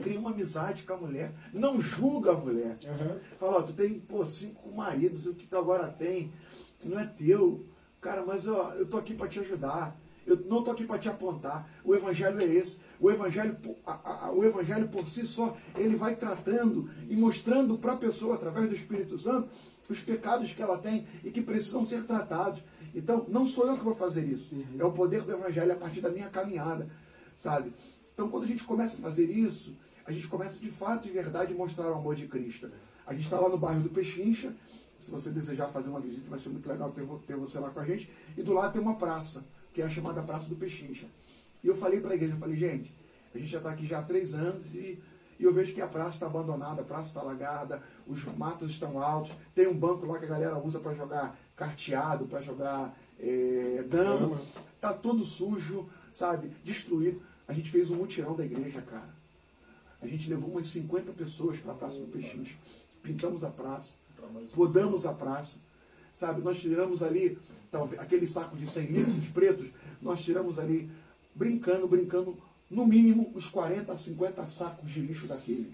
Cria uma amizade com a mulher. Não julga a mulher. Uhum. Fala, ó, tu tem pô, cinco maridos, o que tu agora tem não é teu. Cara, mas ó, eu tô aqui para te ajudar. Eu não tô aqui para te apontar. O evangelho é esse. O evangelho, a, a, o evangelho por si só, ele vai tratando e mostrando para a pessoa, através do Espírito Santo, os pecados que ela tem e que precisam ser tratados. Então, não sou eu que vou fazer isso. Uhum. É o poder do Evangelho a partir da minha caminhada, sabe? Então, quando a gente começa a fazer isso, a gente começa de fato, de verdade, a mostrar o amor de Cristo. A gente está lá no bairro do Pechincha. Se você desejar fazer uma visita, vai ser muito legal ter, ter você lá com a gente. E do lado tem uma praça, que é a chamada Praça do Pechincha. E eu falei para a igreja, eu falei, gente, a gente já está aqui já há três anos e, e eu vejo que a praça está abandonada, a praça está alagada, os matos estão altos, tem um banco lá que a galera usa para jogar carteado para jogar é, dama. Tá todo sujo, sabe? Destruído. A gente fez um mutirão da igreja, cara. A gente levou umas 50 pessoas para a Praça do Pechincha. Pintamos a praça, podamos a praça, sabe? Nós tiramos ali, talvez, aquele saco de 100 litros pretos, nós tiramos ali, brincando, brincando, no mínimo uns 40 a 50 sacos de lixo daquele.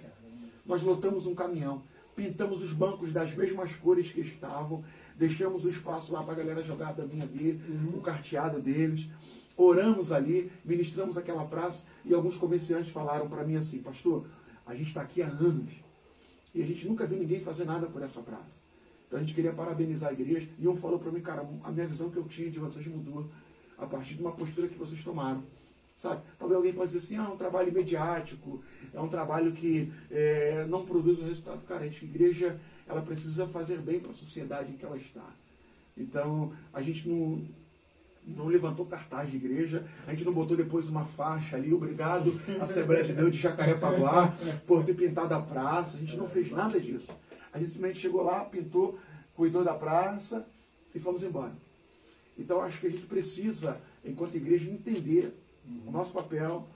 Nós lotamos um caminhão, pintamos os bancos das mesmas cores que estavam, deixamos o espaço lá para a galera jogar a daminha dele, uhum. o carteado deles. Oramos ali, ministramos aquela praça e alguns comerciantes falaram para mim assim, pastor, a gente está aqui há anos e a gente nunca viu ninguém fazer nada por essa praça. Então a gente queria parabenizar a igreja e um falou para mim, cara, a minha visão que eu tinha de vocês mudou a partir de uma postura que vocês tomaram. Sabe? Talvez alguém pode dizer assim, ah, é um trabalho mediático, é um trabalho que é, não produz um resultado. Cara, a igreja ela precisa fazer bem para a sociedade em que ela está. Então, a gente não, não levantou cartaz de igreja, a gente não botou depois uma faixa ali, obrigado Assembleia de Deus de Jacarepaguá por ter pintado a praça, a gente não fez nada disso. A gente simplesmente chegou lá, pintou, cuidou da praça e fomos embora. Então acho que a gente precisa, enquanto igreja, entender uhum. o nosso papel,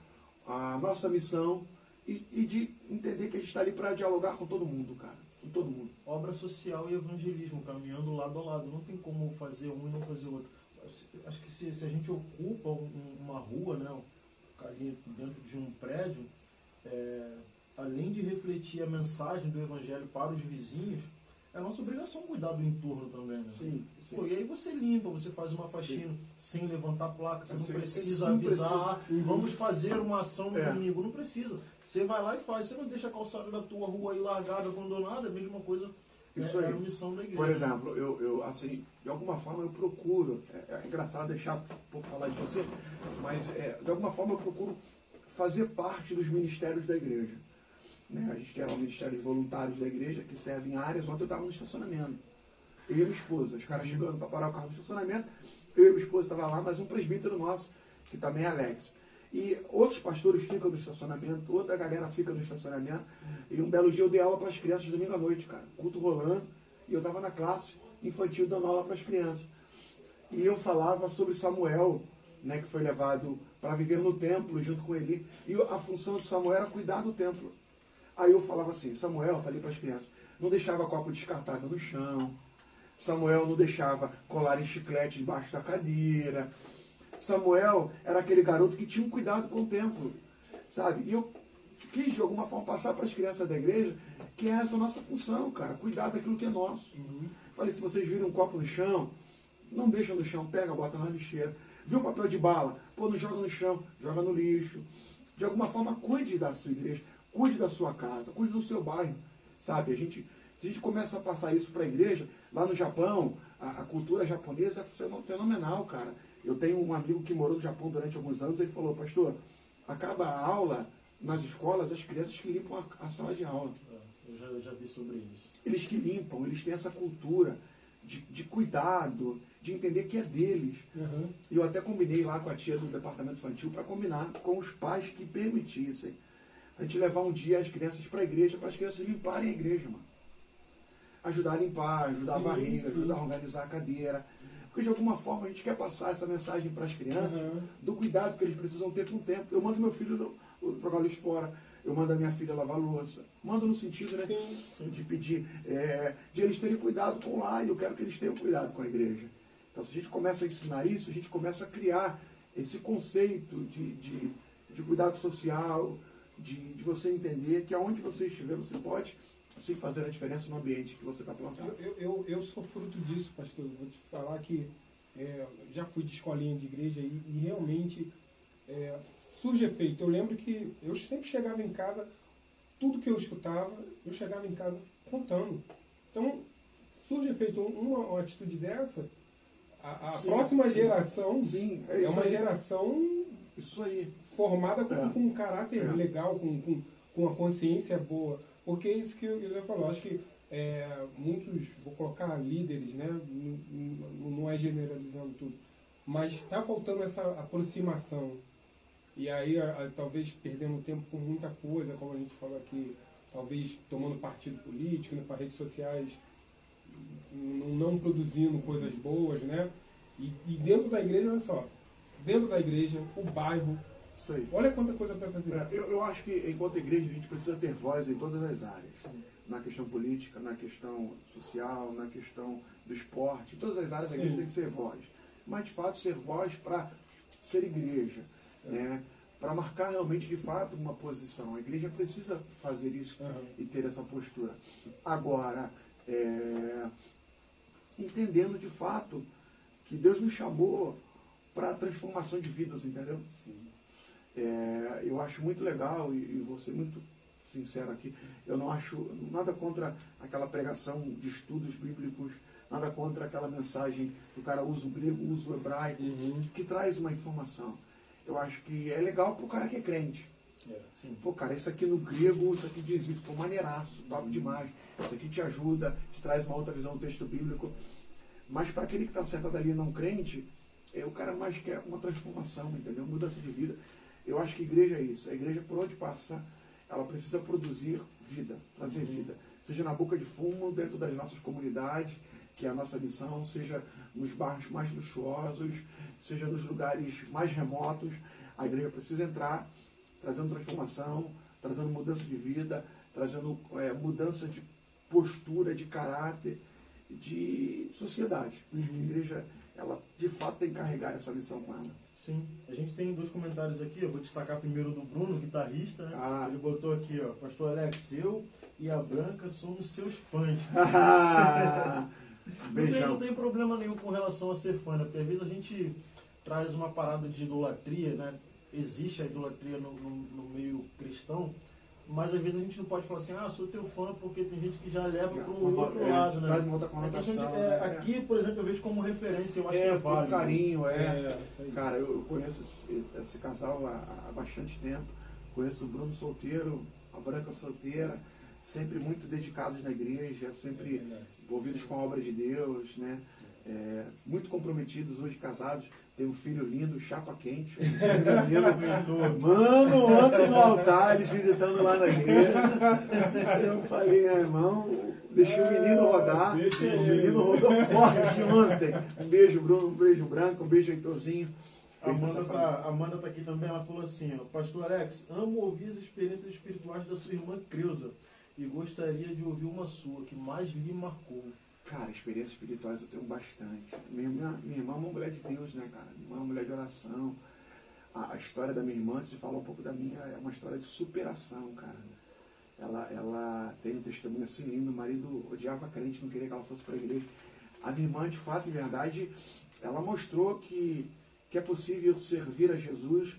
a nossa missão e, e de entender que a gente está ali para dialogar com todo mundo, cara. Com todo mundo. Obra social e evangelismo, caminhando lado a lado. Não tem como fazer um e não fazer outro. Acho que se, se a gente ocupa uma rua, né, ali dentro de um prédio, é, além de refletir a mensagem do evangelho para os vizinhos, é nossa obrigação cuidar do entorno também, né? Sim. sim. Pô, e aí você limpa, você faz uma faxina sim. sem levantar placa, você não precisa avisar, precisa. vamos fazer uma ação no é. domingo. Não precisa. Você vai lá e faz. Você não deixa a calçada da tua rua aí largada, abandonada, é a mesma coisa. Isso é, é aí. É a missão da igreja. Por exemplo, eu, eu, assim, de alguma forma eu procuro, é, é engraçado deixar um pouco falar de você, mas é, de alguma forma eu procuro fazer parte dos ministérios da igreja. Né? A gente tem o Ministério de Voluntários da igreja que serve em áreas. Ontem eu estava no estacionamento. Eu e minha esposa. Os caras chegando para parar o carro no estacionamento. Eu e minha esposa estavam lá, mas um presbítero nosso, que também é Alex. E outros pastores ficam no estacionamento, outra galera fica no estacionamento. E um belo dia eu dei aula para as crianças domingo à noite, cara. Culto rolando. E eu estava na classe infantil dando aula para as crianças. E eu falava sobre Samuel, né, que foi levado para viver no templo junto com Eli. E a função de Samuel era cuidar do templo. Aí eu falava assim, Samuel, falei para as crianças, não deixava copo descartável no chão. Samuel não deixava colar em chiclete debaixo da cadeira. Samuel era aquele garoto que tinha um cuidado com o templo, sabe? E eu quis, de alguma forma, passar para as crianças da igreja que é essa nossa função, cara, cuidar daquilo que é nosso. Uhum. Falei, se vocês viram um copo no chão, não deixa no chão, pega, bota na lixeira. Viu papel de bala? Pô, não joga no chão, joga no lixo. De alguma forma, cuide da sua igreja. Cuide da sua casa, cuide do seu bairro, sabe? A gente, se a gente começa a passar isso para a igreja, lá no Japão, a, a, cultura japonesa é fenomenal, cara. Eu tenho um amigo que morou no Japão durante alguns anos, ele falou, pastor, acaba a aula nas escolas, as crianças que limpam a, a sala de aula. É, eu já, eu já vi sobre isso. Eles que limpam, eles têm essa cultura de, de cuidado, de entender que é deles. Uhum. E eu até combinei lá com a tia do departamento infantil para combinar com os pais que permitissem a gente levar um dia as crianças para a igreja, para as crianças limparem a igreja, mano. Ajudar a limpar, ajudar sim, a varrer, sim. ajudar a organizar a cadeira. Porque de alguma forma a gente quer passar essa mensagem para as crianças uhum. do cuidado que eles precisam ter com o tempo. Eu mando meu filho jogar lixo fora, eu mando a minha filha lavar louça. Mando no sentido né, sim, de pedir, é, de eles terem cuidado com lá, e eu quero que eles tenham cuidado com a igreja. Então, se a gente começa a ensinar isso, a gente começa a criar esse conceito de, de, de cuidado social, de, de você entender que aonde você estiver, você pode sim fazer a diferença no ambiente que você está plantando. Eu, eu, eu, sou fruto disso, pastor. Vou te falar que é, já fui de escolinha de igreja e, e realmente é, surge efeito. Eu lembro que eu sempre chegava em casa, tudo que eu escutava, eu chegava em casa contando. Então, surge efeito. Uma, uma atitude dessa, a, a sim, próxima sim, geração sim, é, é uma aí. geração isso aí formada com, é. com um caráter é. legal, com, com, com uma consciência boa. Porque é isso que o José falou. Acho que é, muitos, vou colocar líderes, né? não, não é generalizando tudo, mas está faltando essa aproximação. E aí, a, a, talvez perdendo tempo com muita coisa, como a gente falou aqui, talvez tomando partido político, né, para redes sociais, não, não, produzindo coisas boas, né? E, e dentro da igreja, olha só, dentro da igreja, o bairro, isso aí. Olha quanta coisa para fazer. É, eu, eu acho que, enquanto igreja, a gente precisa ter voz em todas as áreas. Sim. Na questão política, na questão social, na questão do esporte. Em todas as áreas Sim. a igreja tem que ser voz. Mas, de fato, ser voz para ser igreja. Né? Para marcar realmente, de fato, uma posição. A igreja precisa fazer isso uhum. e ter essa postura. Agora, é, entendendo de fato que Deus nos chamou para a transformação de vidas, entendeu? Sim. É, eu acho muito legal, e, e vou ser muito sincero aqui, eu não acho nada contra aquela pregação de estudos bíblicos, nada contra aquela mensagem que o cara usa o grego, usa o hebraico, uhum. que traz uma informação. Eu acho que é legal para o cara que é crente. É, Pô, cara, isso aqui no grego, isso aqui diz isso, pô, maneiraço, top uhum. demais. Isso aqui te ajuda, te traz uma outra visão do texto bíblico. Mas para aquele que está sentado ali não crente, é, o cara mais quer uma transformação, entendeu? Mudança de vida. Eu acho que a igreja é isso. A igreja, por onde passa, ela precisa produzir vida, trazer uhum. vida. Seja na boca de fumo, dentro das nossas comunidades, que é a nossa missão, seja nos bairros mais luxuosos, seja nos lugares mais remotos. A igreja precisa entrar, trazendo transformação, trazendo mudança de vida, trazendo é, mudança de postura, de caráter, de sociedade. Uhum. A igreja, ela de fato tem que carregar essa lição com ela. Sim. A gente tem dois comentários aqui, eu vou destacar primeiro do Bruno, guitarrista, né? Ah. Ele botou aqui, ó, Pastor Alex, eu e a Branca somos seus fãs. não, tem, não tem problema nenhum com relação a ser fã, né? Porque às vezes a gente traz uma parada de idolatria, né? Existe a idolatria no, no, no meio cristão, mas às vezes a gente não pode falar assim, ah, sou teu fã, porque tem gente que já leva para um outro é, lado, né? Outra conotação. Aqui, gente, é, né? aqui, por exemplo, eu vejo como referência, eu acho é, que é válido. carinho, é. é Cara, eu, conheço esse, esse casal há, há, bastante tempo. Conheço o Bruno solteiro, a Branca solteira, sempre muito dedicados na igreja, sempre é envolvidos com a obra de Deus, né? Muito comprometidos, hoje casados tem um filho lindo, chapa quente. Mano, ontem no altar, eles visitando lá na igreja. Eu falei, é, irmão, deixei o menino rodar. o menino rodou forte ontem. Um beijo, Bruno, um beijo, Branco, um beijo, Heitorzinho. A Amanda, tá, Amanda tá aqui também, ela falou assim, ó, Pastor Alex, amo ouvir as experiências espirituais da sua irmã Creuza e gostaria de ouvir uma sua, que mais lhe marcou. Cara, experiências espirituais eu tenho bastante. Minha, minha, minha irmã é uma mulher de Deus, né, cara? Minha irmã é uma mulher de oração. A, a, história da minha irmã, se falar um pouco da minha, é uma história de superação, cara. Ela, ela tem um testemunho assim lindo. O marido odiava crente, não queria que ela fosse para a igreja. A minha irmã, de fato e verdade, ela mostrou que, que é possível servir a Jesus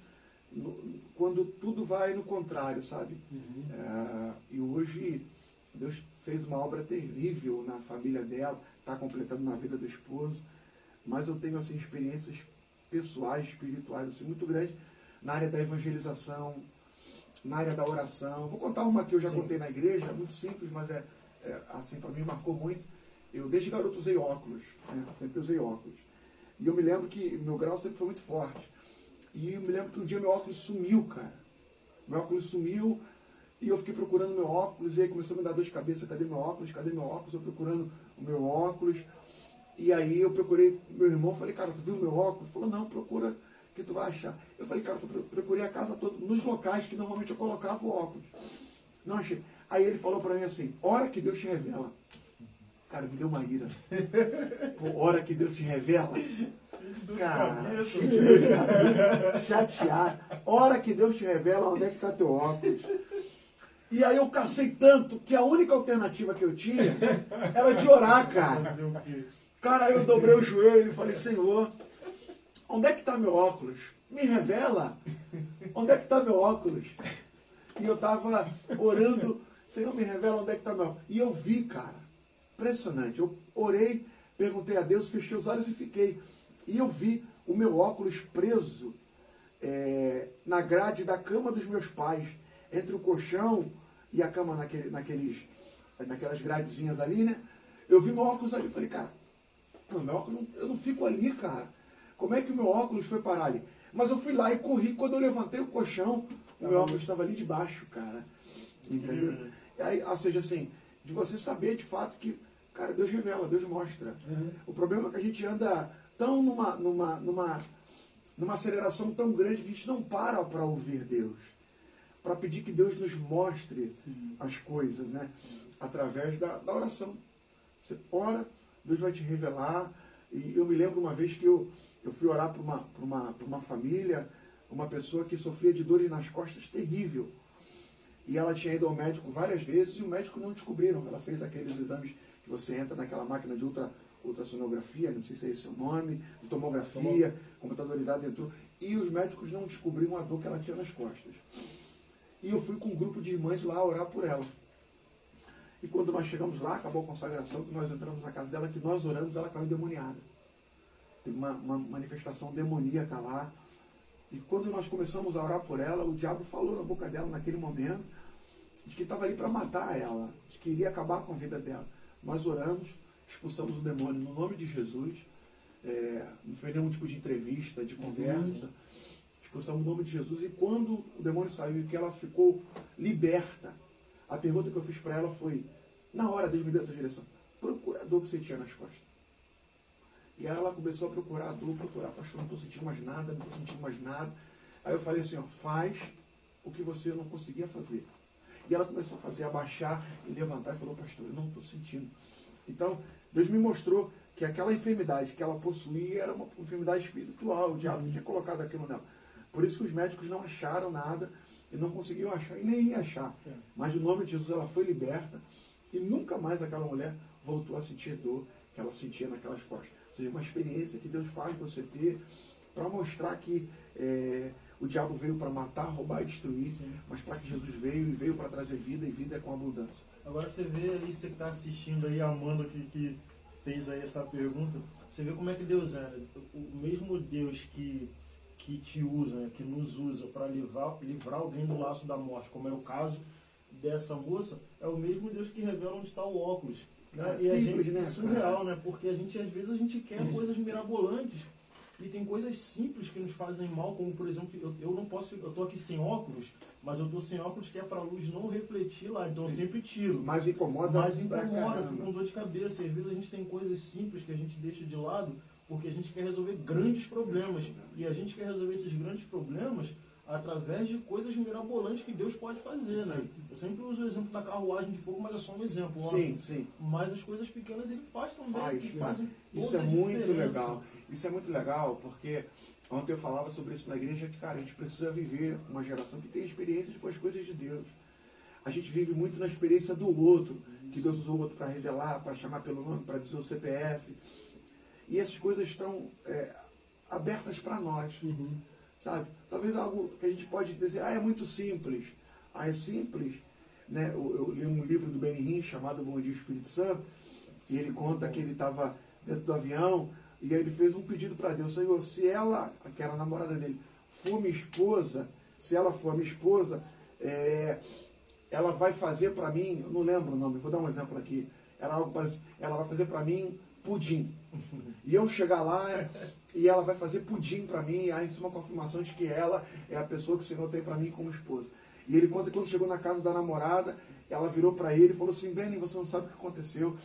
no, quando tudo vai no contrário, sabe? Uhum. É, e hoje Deus fez uma obra terrível na família dela, está completando na vida do esposo. Mas eu tenho assim, experiências pessoais, espirituais, assim, muito grandes na área da evangelização, na área da oração. Vou contar uma que eu já Sim. contei na igreja, muito simples, mas é, é assim, para mim marcou muito. Eu desde garoto usei óculos, né? sempre usei óculos. E eu me lembro que meu grau sempre foi muito forte. E eu me lembro que um dia meu óculos sumiu, cara. Meu óculos sumiu, e eu fiquei procurando meu óculos, e aí começou a me dar dor de cabeça, cadê meu óculos, cadê meu óculos? Eu procurando o meu óculos. E aí eu procurei meu irmão, falei, cara, tu viu meu óculos? Ele falou, não, procura que tu vai achar. Eu falei, cara, eu procurei a casa toda, nos locais que normalmente eu colocava o óculos. Não achei. Aí ele falou para mim assim, hora que Deus te revela. Cara, me deu uma ira. Pô, hora que Deus te revela. Cara, chateado. Hora que Deus te revela onde é que está teu óculos. E aí eu cacei tanto que a única alternativa que eu tinha era de orar, cara. Cara, eu dobrei o joelho e falei, Senhor, onde é que está meu óculos? Me revela. Onde é que está meu óculos? E eu estava orando, Senhor, me revela onde é que está meu óculos. E eu vi, cara. Impressionante. Eu orei, perguntei a Deus, fechei os olhos e fiquei. E eu vi o meu óculos preso é, na grade da cama dos meus pais entre o colchão e a cama naquele, naqueles, naquelas gradezinhas ali, né? Eu vi meu óculos ali, falei, cara, não, meu óculos, eu não fico ali, cara. Como é que o meu óculos foi parar ali? Mas eu fui lá e corri. Quando eu levantei o colchão, o meu óculos estava ali debaixo, cara. Entendeu? Uhum. Aí, ou seja, assim, de você saber de fato que, cara, Deus revela, Deus mostra. Uhum. O problema é que a gente anda tão numa, numa, numa, numa aceleração tão grande que a gente não para para ouvir Deus para pedir que Deus nos mostre Sim. as coisas, né? Através da, da oração. Você ora, Deus vai te revelar. E eu me lembro uma vez que eu, eu fui orar para uma, uma, uma família, uma pessoa que sofria de dores nas costas terrível. E ela tinha ido ao médico várias vezes e o médico não descobriram. Ela fez aqueles exames que você entra naquela máquina de ultra, ultrassonografia, não sei se é esse o nome, de tomografia, computadorizada entrou. E os médicos não descobriram a dor que ela tinha nas costas. E eu fui com um grupo de irmãs lá orar por ela. E quando nós chegamos lá, acabou a consagração, que nós entramos na casa dela, que nós oramos, ela caiu endemoniada. Teve uma, uma manifestação demoníaca lá. E quando nós começamos a orar por ela, o diabo falou na boca dela naquele momento de que estava ali para matar ela, de que iria acabar com a vida dela. Nós oramos expulsamos o demônio no nome de Jesus. É, não foi nenhum tipo de entrevista, de conversa. Uhum. Expulsamos no nome de Jesus. E quando o demônio saiu e que ela ficou liberta, a pergunta que eu fiz para ela foi, na hora Deus me deu essa direção, procura a dor que você tinha nas costas. E ela começou a procurar a dor, procurar, pastor, não estou sentindo mais nada, não estou sentindo mais nada. Aí eu falei assim, ó, faz o que você não conseguia fazer. E ela começou a fazer, abaixar e levantar e falou, pastor, eu não estou sentindo. Então, Deus me mostrou que aquela enfermidade que ela possuía era uma enfermidade espiritual, o diabo tinha colocado aquilo nela. Por isso que os médicos não acharam nada e não conseguiam achar e nem iam achar. É. Mas no nome de Jesus ela foi liberta e nunca mais aquela mulher voltou a sentir dor que ela sentia naquelas costas. Ou seja, uma experiência que Deus faz você ter para mostrar que é, o diabo veio para matar, roubar e destruir, Sim. mas para que Jesus veio e veio para trazer vida e vida com abundância. Agora você vê aí, você que está assistindo aí, a Amanda que, que fez aí essa pergunta, você vê como é que Deus é. O mesmo Deus que, que te usa, né? que nos usa para livrar, livrar alguém do laço da morte, como é o caso dessa moça, é o mesmo Deus que revela onde está o óculos. Né? É, e simples, gente, né? É surreal, né? Porque a gente, às vezes, a gente quer coisas mirabolantes e tem coisas simples que nos fazem mal, como por exemplo, eu, eu não posso, eu tô aqui sem óculos, mas eu tô sem óculos que é para a luz não refletir lá, então eu sempre tiro. Mas incomoda. Mas incomoda, fico com dor de cabeça. E às vezes a gente tem coisas simples que a gente deixa de lado porque a gente quer resolver grandes problemas. E a gente quer resolver esses grandes problemas através de coisas mirabolantes que Deus pode fazer, né? sim. né? Eu sempre uso o exemplo da carruagem de fogo, mas é só um exemplo. Sim, ó. sim. Mas as coisas pequenas ele faz também, faz, faz. fazem Isso é muito legal. Isso é muito legal, porque ontem eu falava sobre isso na igreja, que, cara, a gente precisa viver uma geração que tem experiências com as coisas de Deus. A gente vive muito na experiência do outro, que Deus usou o outro para revelar, para chamar pelo nome, para dizer o CPF. E essas coisas estão é, abertas para nós. Uhum sabe? Talvez algo que a gente pode dizer, ah, é muito simples. Ah, é simples. Né? Eu, eu li um livro do Benihim chamado Bom Dia Espírito Santo, e ele conta que ele estava dentro do avião, e aí ele fez um pedido para Deus, Senhor, se ela, que era a namorada dele, for minha esposa, se ela for minha esposa, é, ela vai fazer para mim, eu não lembro o nome, vou dar um exemplo aqui, parecido, ela vai fazer para mim pudim. E eu chegar lá e ela vai fazer pudim para mim, aí isso é uma confirmação de que ela é a pessoa que o Senhor tem para mim como esposa. E ele conta que quando chegou na casa da namorada, ela virou para ele e falou assim: Benny, você não sabe o que aconteceu.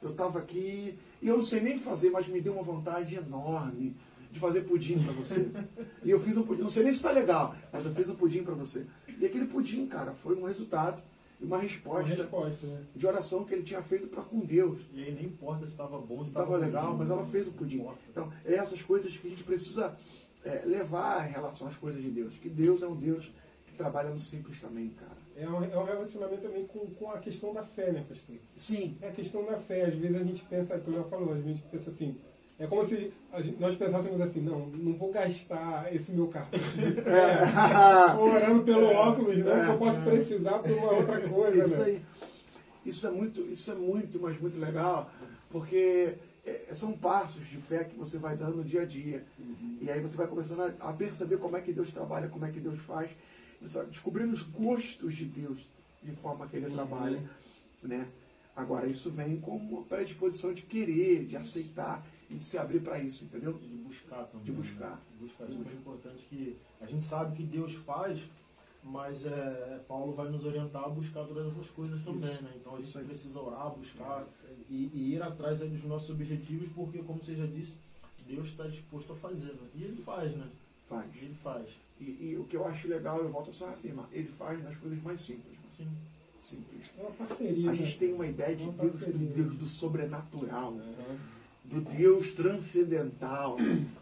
Eu estava aqui e eu não sei nem fazer, mas me deu uma vontade enorme de fazer pudim para você. e eu fiz um pudim, não sei nem se está legal, mas eu fiz um pudim para você. E aquele pudim, cara, foi um resultado uma resposta, uma resposta né? de oração que ele tinha feito para com Deus. E aí nem importa se estava bom, se estava legal, mas ela fez o pudim. Então, é essas coisas que a gente precisa é, levar em relação às coisas de Deus. Que Deus é um Deus que trabalha no simples também, cara. É um, é um relacionamento também com, com a questão da fé, né, pastor? Sim. É a questão da fé. Às vezes a gente pensa, como já falou, a gente pensa assim, é como se nós pensássemos assim, não, não vou gastar esse meu cartão fé orando pelo é, óculos, né? É, que eu posso é. precisar por uma outra coisa. Isso, né? aí, isso é muito, isso é muito, mas muito legal, porque é, são passos de fé que você vai dando no dia a dia. Uhum. E aí você vai começando a, a, perceber como é que Deus trabalha, como é que Deus faz, descobrindo os gostos de Deus, de forma que Ele uhum. trabalha. Né? Agora, isso vem com uma predisposição de querer, de aceitar e de se abrir para isso, entendeu? De buscar também. De buscar. De buscar. É muito importante que a gente sabe que Deus faz, mas é, Paulo vai nos orientar a buscar todas essas coisas também, isso. né? Então a gente precisa orar, buscar e, e, ir atrás dos nossos objetivos, porque, como você já disse, Deus está disposto a fazer, né? E Ele faz, né? Faz. Ele faz. E, e, o que eu acho legal, eu volto a só afirmar, Ele faz nas coisas mais simples. Sim. Simples. É uma parceria. A gente né? tem uma ideia de Deus, do Deus do sobrenatural. Uhum do Deus transcendental.